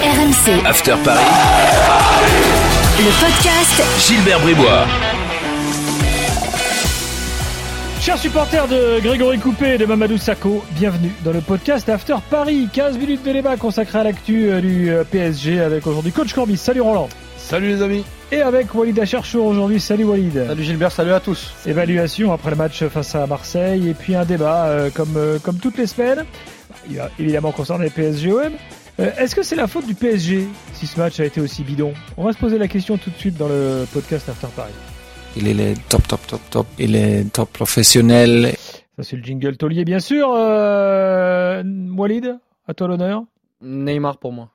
RMC. After Paris. Le podcast Gilbert Bribois. Chers supporters de Grégory Coupé et de Mamadou Sakho, bienvenue dans le podcast After Paris. 15 minutes de débat consacré à l'actu euh, du euh, PSG avec aujourd'hui Coach Corbis. Salut Roland. Salut les amis. Et avec Walid Acharchour aujourd'hui. Salut Walid. Salut Gilbert, salut à tous. Évaluation après le match face à Marseille et puis un débat euh, comme, euh, comme toutes les semaines. Il va évidemment concerner PSG-OM. Euh, Est-ce que c'est la faute du PSG si ce match a été aussi bidon? On va se poser la question tout de suite dans le podcast After Paris. Il est top, top, top, top. Il est top professionnel. Ça c'est le jingle taulier bien sûr. Euh, Walid, à toi l'honneur. Neymar pour moi.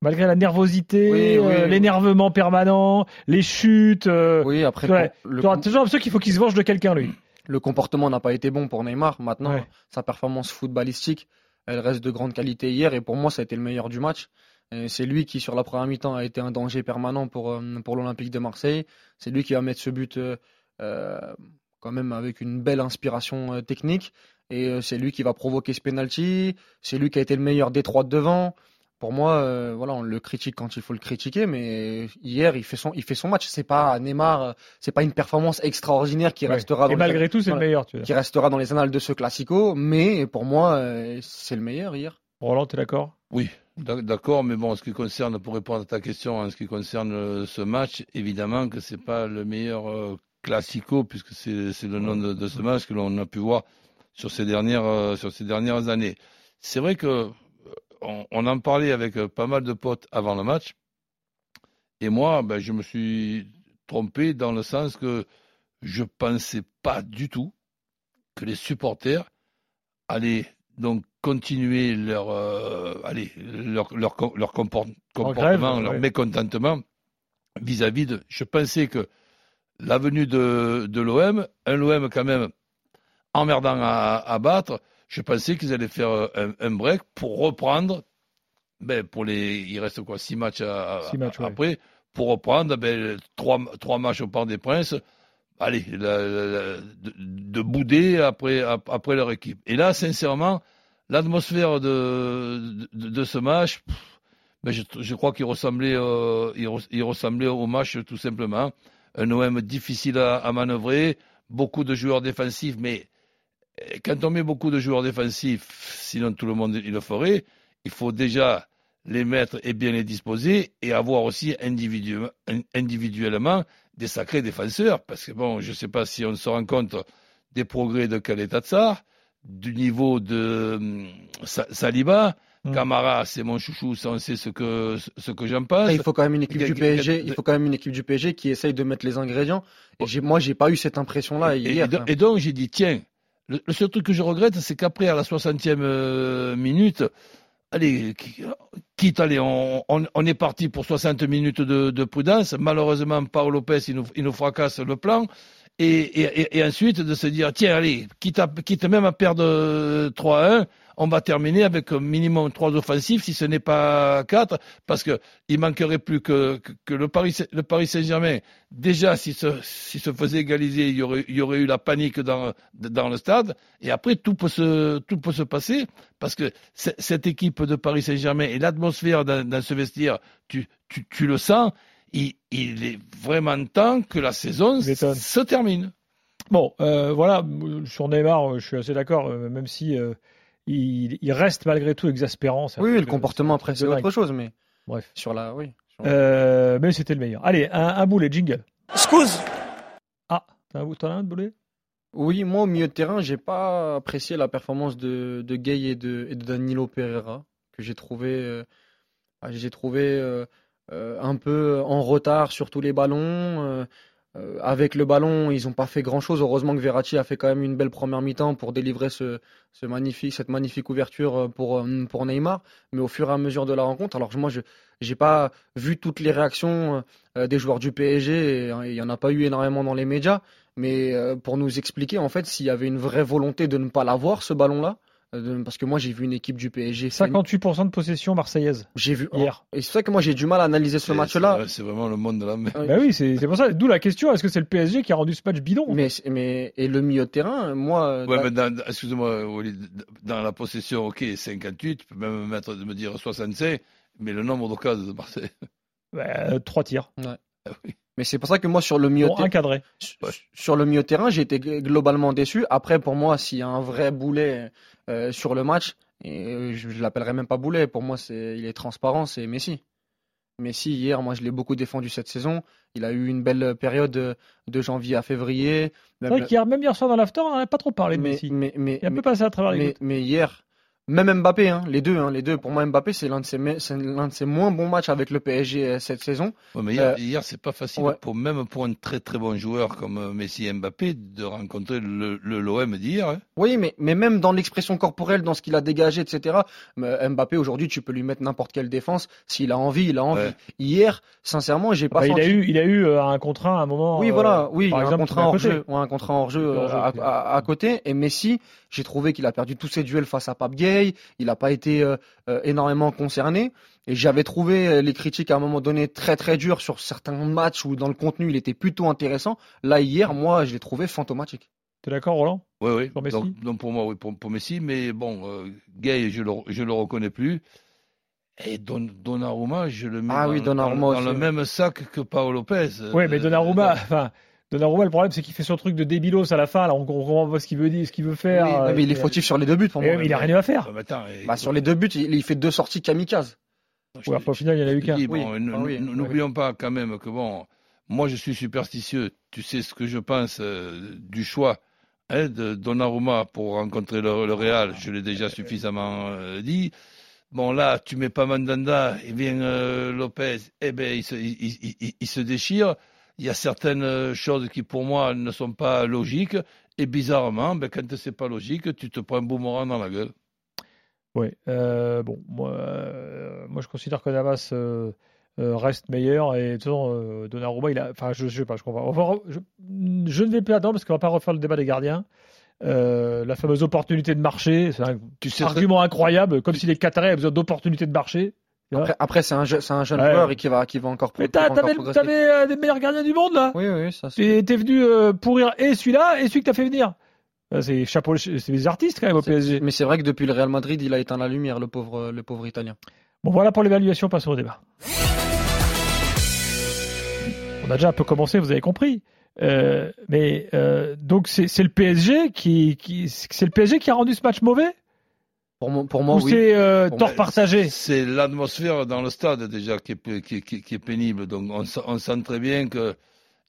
Malgré la nervosité, Oui, oui, euh, oui. l'énervement permanent, les chutes. euh, Oui, après, ouais. le, tu auras toujours l'impression qu'il faut qu'il se venge de quelqu'un lui. le comportement n'a pas été bon pour Neymar. Maintenant, Ouais. sa performance footballistique, elle reste de grande qualité hier et pour moi, ça a été le meilleur du match. Et C'est lui qui, sur la première mi-temps, a été un danger permanent pour, euh, pour l'Olympique de Marseille. C'est lui qui va mettre ce but euh, euh, quand même avec une belle inspiration euh, technique. Et euh, c'est lui qui va provoquer ce penalty. C'est lui qui a été le meilleur des trois de devant. Pour moi, euh, voilà, on le critique quand il faut le critiquer, mais hier, il fait son, il fait son match. C'est pas Neymar, euh, c'est pas une performance extraordinaire qui Ouais. restera dans Et les- malgré tout, c'est voilà, le meilleur. Tu veux qui restera dans les annales de ce classico, mais pour moi, euh, c'est le meilleur hier. Roland, t'es d'accord? Oui, d'ac- d'accord, mais bon, en ce qui concerne, pour répondre à ta question, en ce qui concerne ce match, évidemment que c'est pas le meilleur euh, classico, puisque c'est c'est le nom de, de ce match que l'on a pu voir sur ces dernières, sur ces dernières années. C'est vrai que on, on en parlait avec euh, pas mal de potes avant le match, et moi, ben, je me suis trompé dans le sens que je pensais pas du tout que les supporters allaient donc continuer leur, euh, allez, leur, leur, com- leur comport- grève, comportement, leur ouais. mécontentement vis-à-vis de. Je pensais que la venue de, de l'OM, un l'OM quand même emmerdant à, à battre, je pensais qu'ils allaient faire euh, un, un break pour reprendre. Ben, pour les, il reste quoi, six matchs, à- à- Six matchs, ouais. après, pour reprendre ben, trois, trois matchs au Parc des Princes. Allez, la- la- la- de, de bouder après, ap- après leur équipe. Et là, sincèrement, l'atmosphère de, de, de ce match, pff, ben je, je crois qu'il ressemblait, euh, il, res- il ressemblait au match tout simplement. Un OM difficile à, à manœuvrer, beaucoup de joueurs défensifs, mais quand on met beaucoup de joueurs défensifs, sinon tout le monde il le ferait, il faut déjà les mettre et bien les disposer et avoir aussi individu- individuellement des sacrés défenseurs. Parce que bon, je ne sais pas si on se rend compte des progrès de Kaletatsar, du niveau de hum, Sa- Saliba. Mm. Camara, c'est mon chouchou, ça on sait ce que, ce que j'en pense. il faut quand même une équipe du PSG. Il faut quand même une équipe du PSG qui essaye de mettre les ingrédients. Et j'ai- moi, j'ai pas eu cette impression-là hier. et donc j'ai dit, tiens, le, seul truc que je regrette, c'est qu'après, à la 60e euh, minute, allez, qui- quitte, allez, on, on- est parti pour 60 minutes de, de prudence. Malheureusement, Paolo Lopez, il nous, fracasse le plan. Et, ensuite, de se dire, tiens, allez, quitte, quitte même à perdre euh, 3-1, on va terminer avec un minimum trois offensifs, si ce n'est pas quatre, parce que il manquerait plus que, que, que le Paris, le Paris Saint-Germain. Déjà, si se, si se faisait égaliser, il y aurait, il y aurait eu la panique dans, dans le stade. Et après, tout peut se, tout peut se passer, parce que cette équipe de Paris Saint-Germain et l'atmosphère dans, dans ce vestiaire, tu, tu, tu le sens. Il, il est vraiment temps que la saison se termine. Bon, euh, voilà, sur Neymar, euh, je suis assez d'accord, euh, même si euh, il, il reste malgré tout exaspérant. Oui, le comportement après, c'est autre chose, mais Bref. sur la, oui. sur- Euh, mais c'était le meilleur. Allez, un, un boulet, jingle. Excuse. Ah, t'en as as un de boulet? Oui, moi au milieu de terrain, j'ai pas apprécié la performance de, de Gay et de, et de Danilo Pereira, que j'ai trouvé, euh, ah, j'ai trouvé euh, euh, un peu en retard sur tous les ballons. Euh, avec le ballon, ils n'ont pas fait grand-chose. Heureusement que Verratti a fait quand même une belle première mi-temps pour délivrer cette magnifique ouverture euh, pour, euh, pour Neymar. Mais au fur et à mesure de la rencontre, alors moi, je n'ai pas vu toutes les réactions des joueurs du PSG. euh, Il n'y en a pas eu énormément dans les médias mais pour nous expliquer en fait s'il y avait une vraie volonté de ne pas l'avoir ce ballon-là, parce que moi j'ai vu une équipe du PSG. faire une- 58% de possession marseillaise J'ai vu hier. Et c'est vrai que moi j'ai du mal à analyser ce match-là. C'est vraiment le monde de la merde. Euh, Bah oui, c'est c'est pour ça. D'où la question est-ce que c'est le PSG qui a rendu ce match bidon Mais, mais et le milieu de terrain, moi. Ouais, mais dans- dans- excuse-moi, dans la possession, ok, 58, tu peux même mettre, me dire 65. Mais le nombre d'occasions de Marseille. Bah, trois tirs, Ah oui. Mais c'est pour ça que moi, sur le milieu, cadré. Sur- Ouais. Sur le milieu de terrain, j'ai été globalement déçu. Après, pour moi, s'il y a un vrai boulet euh, sur le match, et euh, je, je l'appellerai même pas boulet. Pour moi, c'est, il est transparent, c'est Messi. Messi, hier, moi, je l'ai beaucoup défendu cette saison. Il a eu une belle période de, de janvier à février. C'est Même vrai qu'hier, même hier soir dans l'after, on n'en a pas trop parlé de mais, Messi. mais, mais, Il est un peu passé à travers les mais, mais hier, même Mbappé, hein, les deux, hein, les deux. Pour moi, Mbappé, c'est l'un de ses, l'un de ses moins bons matchs avec le PSG euh, cette saison. Ouais, mais hier, Euh, hier, c'est pas facile, ouais. pour, même pour un très très bon joueur comme euh, Messi et Mbappé, de rencontrer le le- l'OM d'hier. hein. Oui, mais, mais même dans l'expression corporelle, dans ce qu'il a dégagé, etc. euh, Mbappé, aujourd'hui, tu peux lui mettre n'importe quelle défense. S'il a envie, il a envie. Ouais. Hier, sincèrement, j'ai pas Enfin, il a eu, il a eu un contrat à un moment. Oui, voilà, oui, par un exemple, contrat hors jeu, ouais, un contrat hors jeu Hors jeu, à, ok. à- à côté. Et Messi, j'ai trouvé qu'il a perdu tous ses duels face à Pape Gay. Il n'a pas été euh, euh, énormément concerné. Et j'avais trouvé euh, les critiques à un moment donné très très dures sur certains matchs où dans le contenu il était plutôt intéressant. Là hier, moi, je l'ai trouvé fantomatique. T'es d'accord, Roland? Oui, oui. Pour Messi? Donc, donc pour moi, oui, pour, pour Messi. Mais bon, euh, Gay, je le, je le reconnais plus. Et Don, Donnarumma, je le mets Ah dans, oui, dans- Donnarumma dans aussi, le même sac que Paolo Lopez. Oui, mais Donnarumma, enfin, Donnarumma, le problème, c'est qu'il fait son truc de débilos à la fin. Là, on comprend pas ce qu'il veut dire, ce qu'il veut faire. Oui, mais il est fautif sur les deux buts pour moi. il a rien à faire. mais attends, et- Bah, sur les deux buts, il, il fait deux sorties kamikazes. je Ouais, au final, il y en a eu qu'un. bon, ah oui. N'oublions pas quand même que bon, moi je suis superstitieux. Tu sais ce que je pense euh, du choix hein, de Donnarumma pour rencontrer le, le Real. Je l'ai déjà suffisamment euh, dit. Bon là, tu mets pas Mandanda et vient euh, Lopez, eh ben il se, il, il- il- il se déchire. Il y a certaines euh, choses qui pour moi ne sont pas logiques et bizarrement, ben, quand c'est pas logique, tu te prends un boomerang dans la gueule. Oui. euh, bon, moi, euh, moi, je considère que Navas euh, reste meilleur et euh, Donnarumma, il a. Enfin, je, je sais pas, je comprends. Re- je, je ne vais plus attendre parce qu'on va pas refaire le débat des gardiens. La fameuse opportunité de marché, c'est un Tu sais, argument incroyable, comme si les Qatarais avaient besoin d'opportunités de marcher. Après, après, c'est un, je- c'est un jeune Ouais. joueur et qui va, qui va encore, Mais t'avais euh, des meilleurs gardiens du monde là. Oui, oui, ça c'est. T'es t'es venu euh, pourrir et celui-là et celui que t'as fait venir. Euh, C'est chapeau, c'est des artistes quand même au PSG. Mais c'est vrai que depuis le Real Madrid, il a éteint la lumière, le pauvre, le pauvre Italien. Bon, voilà pour l'évaluation, passons au débat. On a déjà un peu commencé, vous avez compris. Euh, mais euh, donc c'est c'est le PSG qui, qui c'est le PSG qui a rendu ce match mauvais? Pour moi, pour moi ou oui. c'est euh, tort partagé C'est l'atmosphère dans le stade déjà qui est, p- qui, qui- qui est pénible. Donc on, sent- on sent très bien qu'il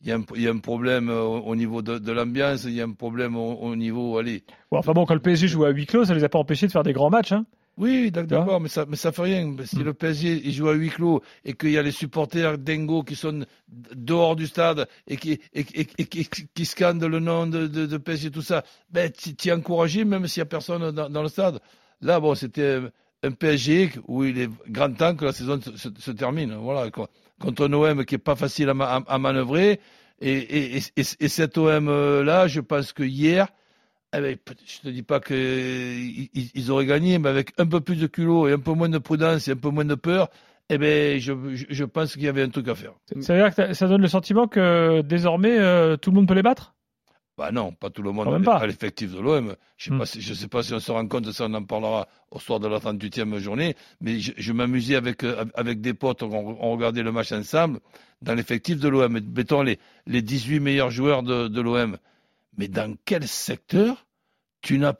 y, a un- il y a un problème euh, au, au niveau de, de l'ambiance, il y a un problème au, au niveau. Allez. Bon, Enfin bon, quand le PSG joue à huis clos, ça les a pas empêchés de faire des grands matchs. Hein. Oui, d'ac- d'accord, mais ça mais ça fait rien. Si Hmm. le PSG il joue à huis clos et qu'il y a les supporters dingo qui sont dehors du stade et qui, et, et- et- scandent le nom de, de, de PSG, tout ça, ben, tu es encouragé même s'il n'y a personne dans, dans le stade. Là, bon, c'était un PSG où il est grand temps que la saison se, termine. Voilà. Contre un OM qui est pas facile à, ma- à, à manœuvrer. Et, et, et, et, et cet OM-là, je pense que hier, eh ben, je te dis pas qu'ils ils auraient gagné, mais avec un peu plus de culot et un peu moins de prudence et un peu moins de peur, eh ben, je, pense qu'il y avait un truc à faire. Ça veut dire que ça donne le sentiment que désormais euh, tout le monde peut les battre? Bah non, pas tout le monde pas. à l'effectif de l'OM. Je sais Hmm. sais pas si on se rend compte ça, on en parlera au soir de la 38e journée, mais je, je m'amusais avec, euh, avec des potes, on, on regardait le match ensemble, dans l'effectif de l'OM. Mettons les, les 18 meilleurs joueurs de, de l'OM. Mais dans quel secteur tu n'as,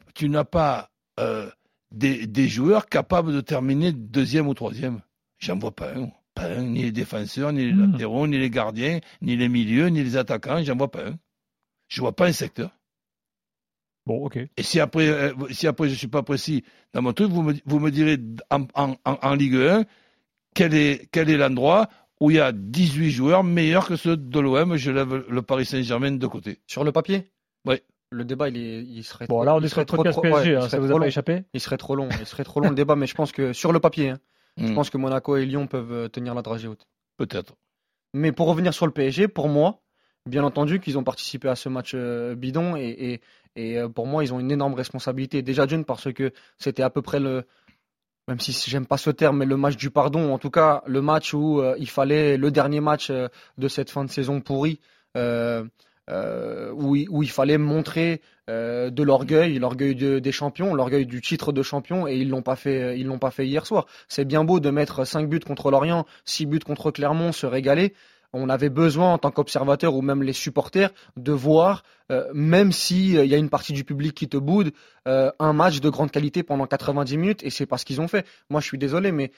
pas euh, des, des joueurs capables de terminer deuxième ou troisième? J'en vois pas un. Pas un, ni les défenseurs, ni les Hmm. latéraux, ni les gardiens, ni les milieux, ni les attaquants, j'en vois pas un. Je vois pas un secteur. Bon, ok. Et si après, euh, si après je suis pas précis dans mon truc, vous me, vous me direz en, en, en, en Ligue 1 quel est, quel est l'endroit où il y a 18 joueurs meilleurs que ceux de l'OM. Je lève le Paris Saint-Germain de côté. Sur le papier? Oui. Le débat, il, est, il serait Bon, trop- là, on est sur trop- podcast trop- ouais, PSG, il hein, ça vous trop a pas long. échappé? Il serait trop long. Il serait trop long le débat, mais je pense que sur le papier, hein, je Hmm, pense que Monaco et Lyon peuvent euh, tenir la dragée haute. Peut-être. Mais pour revenir sur le PSG, pour moi, bien entendu qu'ils ont participé à ce match euh, bidon et, euh, pour moi, ils ont une énorme responsabilité. Déjà d'une parce que c'était à peu près le, même si j'aime pas ce terme, mais le match du pardon, en tout cas le match où euh, il fallait le dernier match de cette fin de saison pourrie. où, il, fallait montrer de l'orgueil, l'orgueil de- des champions, l'orgueil du titre de champion, et ils l'ont pas fait. L'ont pas fait hier soir. C'est bien beau de mettre 5 buts contre Lorient, 6 buts contre Clermont, se régaler. On avait besoin en tant qu'observateur ou même les supporters de voir, euh, même si euh, y a une partie du public qui te boude, euh, un match de grande qualité pendant 90 minutes, et c'est pas ce qu'ils ont fait. Moi, je suis désolé, mais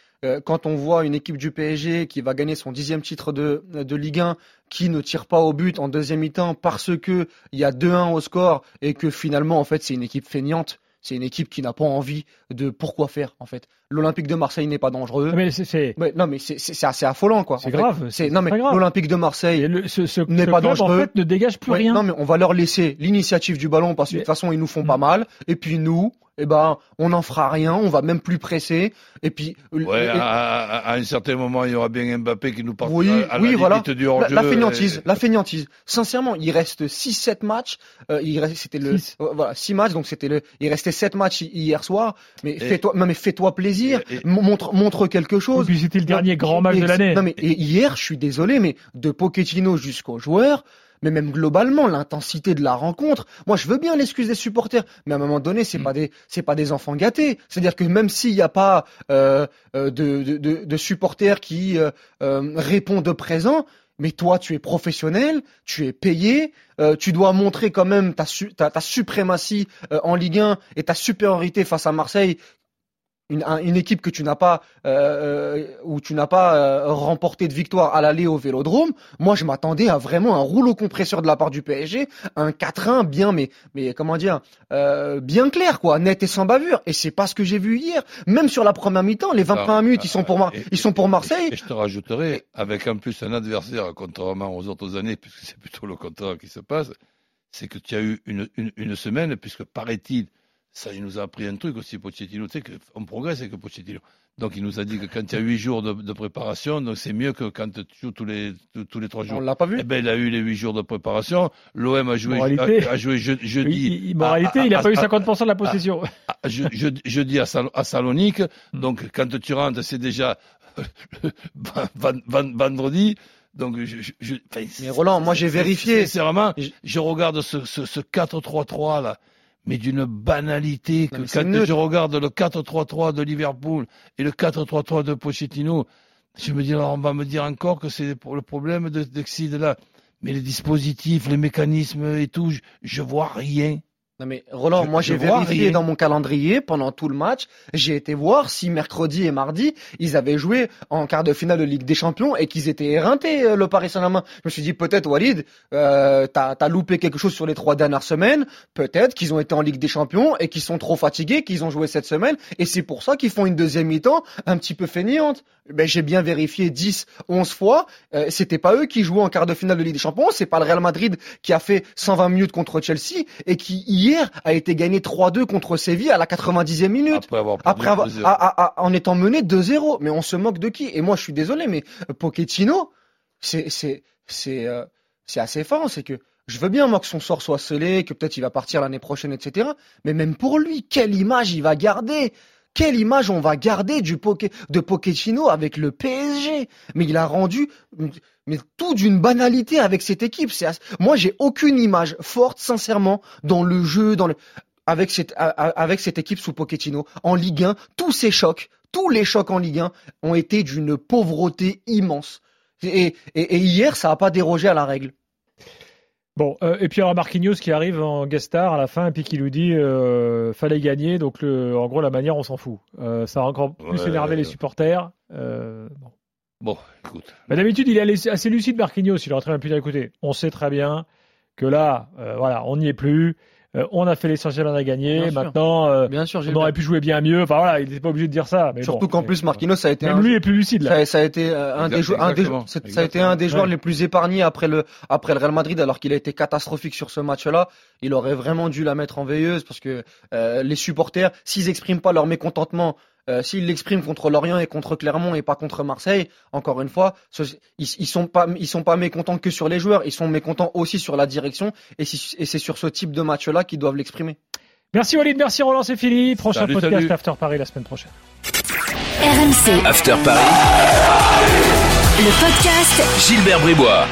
quand on voit une équipe du PSG qui va gagner son dixième titre de, de Ligue 1, qui ne tire pas au but en deuxième mi-temps parce que il y a 2-1 au score et que finalement, en fait, c'est une équipe feignante. C'est une équipe qui n'a pas envie de pourquoi faire, en fait. L'Olympique de Marseille n'est pas dangereux. Mais c'est Ouais, non, mais c'est- assez affolant, quoi. C'est grave, C'est non, mais l'Olympique de Marseille le- ce, ce, n'est ce pas club, en dangereux. fait ne dégage plus Ouais, rien. Non, mais on va leur laisser l'initiative du ballon parce que de toute façon, ils nous font Mm. pas mal. Et puis nous, eh ben, on n'en fera rien. On va même plus presser. Et puis, Ouais, et- à, à- à un certain moment, il y aura bien Mbappé qui nous partira Oui, à la oui, limite voilà. du la, hors-jeu. la fainéantise, et- la fainéantise. Sincèrement, il reste 6-7 matchs. Euh, il reste, c'était le, Six. euh, voilà, 6 matchs. Donc c'était le, il restait 7 matchs hi- hier soir. Mais Et- fais-toi, non, mais fais-toi plaisir. Et- et- Mon- Montre, montre quelque Et chose. puis c'était le dernier grand match de et- l'année. Non mais et hier, je suis désolé, mais de Pochettino jusqu'aux joueurs, mais même globalement l'intensité de la rencontre. Moi, je veux bien l'excuse des supporters, mais à un moment donné, c'est Mm. pas des c'est pas des enfants gâtés. C'est-à-dire que même s'il n'y a pas euh, euh, de, de, de, de supporters qui euh, euh, répondent présent. Mais toi, tu es professionnel, tu es payé, euh, tu dois montrer quand même ta, su- ta, ta suprématie euh, en Ligue 1 et ta supériorité face à Marseille, une, un- une équipe que tu n'as pas euh, euh, où tu n'as pas euh, remporté de victoire à l'aller au Vélodrome. Moi, je m'attendais à vraiment un rouleau compresseur de la part du PSG, un 4-1 bien, mais mais comment dire, euh, bien clair quoi, net et sans bavure. Et c'est pas ce que j'ai vu hier. Même sur la première mi-temps, les 20 Ah, premières minutes, ils sont pour Mar- et- ils sont pour Marseille. Et je te rajouterai, avec en plus un adversaire, contrairement aux autres années, puisque c'est plutôt le contraire qui se passe, c'est que tu as eu une, une, une semaine, puisque paraît-il, ça, il nous a appris un truc aussi, Pochettino, tu sais qu'on progresse avec Pochettino. Donc, il nous a dit que quand il y a huit jours de, de préparation, donc c'est mieux que quand tu joues tous les, tous, tous les trois On jours. l'a pas vu. Eh ben, il a eu les huit jours de préparation. L'OM a joué, a, a joué je- jeudi. il- il- moralité, à- il a à- pas eu à- 50% de la possession. à- je- je- jeudi à, Sal- à Salonique. Hmm. Donc, quand tu rentres, c'est déjà vendredi. Donc, je, je- je- enfin, Mais Roland, moi, j'ai vérifié. Sincèrement, Je- je regarde ce, ce, ce 4-3-3 là, mais d'une banalité que Non, quand neutre. je regarde le 4-3-3 de Liverpool et le 4-3-3 de Pochettino, je me dis, alors on va me dire encore que c'est le problème de d'Exide là. Mais les dispositifs, les mécanismes et tout, je, je vois rien. Non mais Roland, Je- moi j'ai vérifié dans mon calendrier pendant tout le match. J'ai été voir si mercredi et mardi ils avaient joué en quart de finale de Ligue des Champions et qu'ils étaient éreintés euh, le Paris Saint-Germain. Je me suis dit peut-être Walid, euh, t'as as loupé quelque chose sur les trois dernières semaines. Peut-être qu'ils ont été en Ligue des Champions et qu'ils sont trop fatigués, qu'ils ont joué cette semaine et c'est pour ça qu'ils font une deuxième mi-temps un petit peu fainéante. Ben j'ai bien vérifié 10, 11 fois. Euh, C'était pas eux qui jouaient en quart de finale de Ligue des Champions. C'est pas le Real Madrid qui a fait 120 minutes contre Chelsea et qui hier a été gagné 3-2 contre Séville à la 90e minute. Après avoir perdu Après avoir, 2-0. à- à- à- en étant mené 2-0, mais on se moque de qui? Et moi, je suis désolé, mais Pochettino, c'est c'est c'est euh, c'est assez fort. C'est que je veux bien moi que son sort soit scellé, que peut-être il va partir l'année prochaine, etc. Mais même pour lui, quelle image il va garder? Quelle image on va garder du Poké- de Pochettino avec le PSG Mais il a rendu mais tout d'une banalité avec cette équipe. Moi j'ai aucune image forte, sincèrement, dans le jeu, dans le avec cette avec cette équipe sous Pochettino en Ligue 1. Tous ces chocs, tous les chocs en Ligue 1 ont été d'une pauvreté immense. Et, et, et hier, ça n'a pas dérogé à la règle. Bon, euh, et puis alors Marquinhos qui arrive en guest star à la fin et puis qui nous dit euh, fallait gagner, donc le, en gros la manière on s'en fout. Euh, ça a encore plus Ouais. énervé les supporters. Euh, bon. Bon, écoute. Bah, D'habitude il est assez lucide Marquinhos, il aurait très bien pu dire écoutez, on sait très bien que là, voilà, on n'y est plus, Euh, on a fait l'essentiel, on a gagné, Bien sûr. maintenant euh, Bien sûr, on aurait pu jouer bien mieux. Enfin voilà, il n'était pas obligé de dire ça. Mais Surtout bon, qu'en plus, Marquinhos, ça a été Même un, lui est plus lucide là. Ça, ça a été euh, un des joueurs, un des, ça a été un des joueurs Ouais. les plus épargnés après le après le Real Madrid, alors qu'il a été catastrophique sur ce match-là. Il aurait vraiment dû la mettre en veilleuse parce que euh, les supporters, s'ils expriment pas leur mécontentement, euh, s'ils l'expriment contre Lorient et contre Clermont et pas contre Marseille, encore une fois, ce- ils, ils sont pas ils sont pas mécontents que sur les joueurs, ils sont mécontents aussi sur la direction et, si- et c'est sur ce type de match-là qu'ils doivent l'exprimer. Merci Walid, merci Roland, c'est fini. Prochain Salut, podcast salut. After Paris la semaine prochaine. RMC, After Paris. le podcast Gilbert Bribois.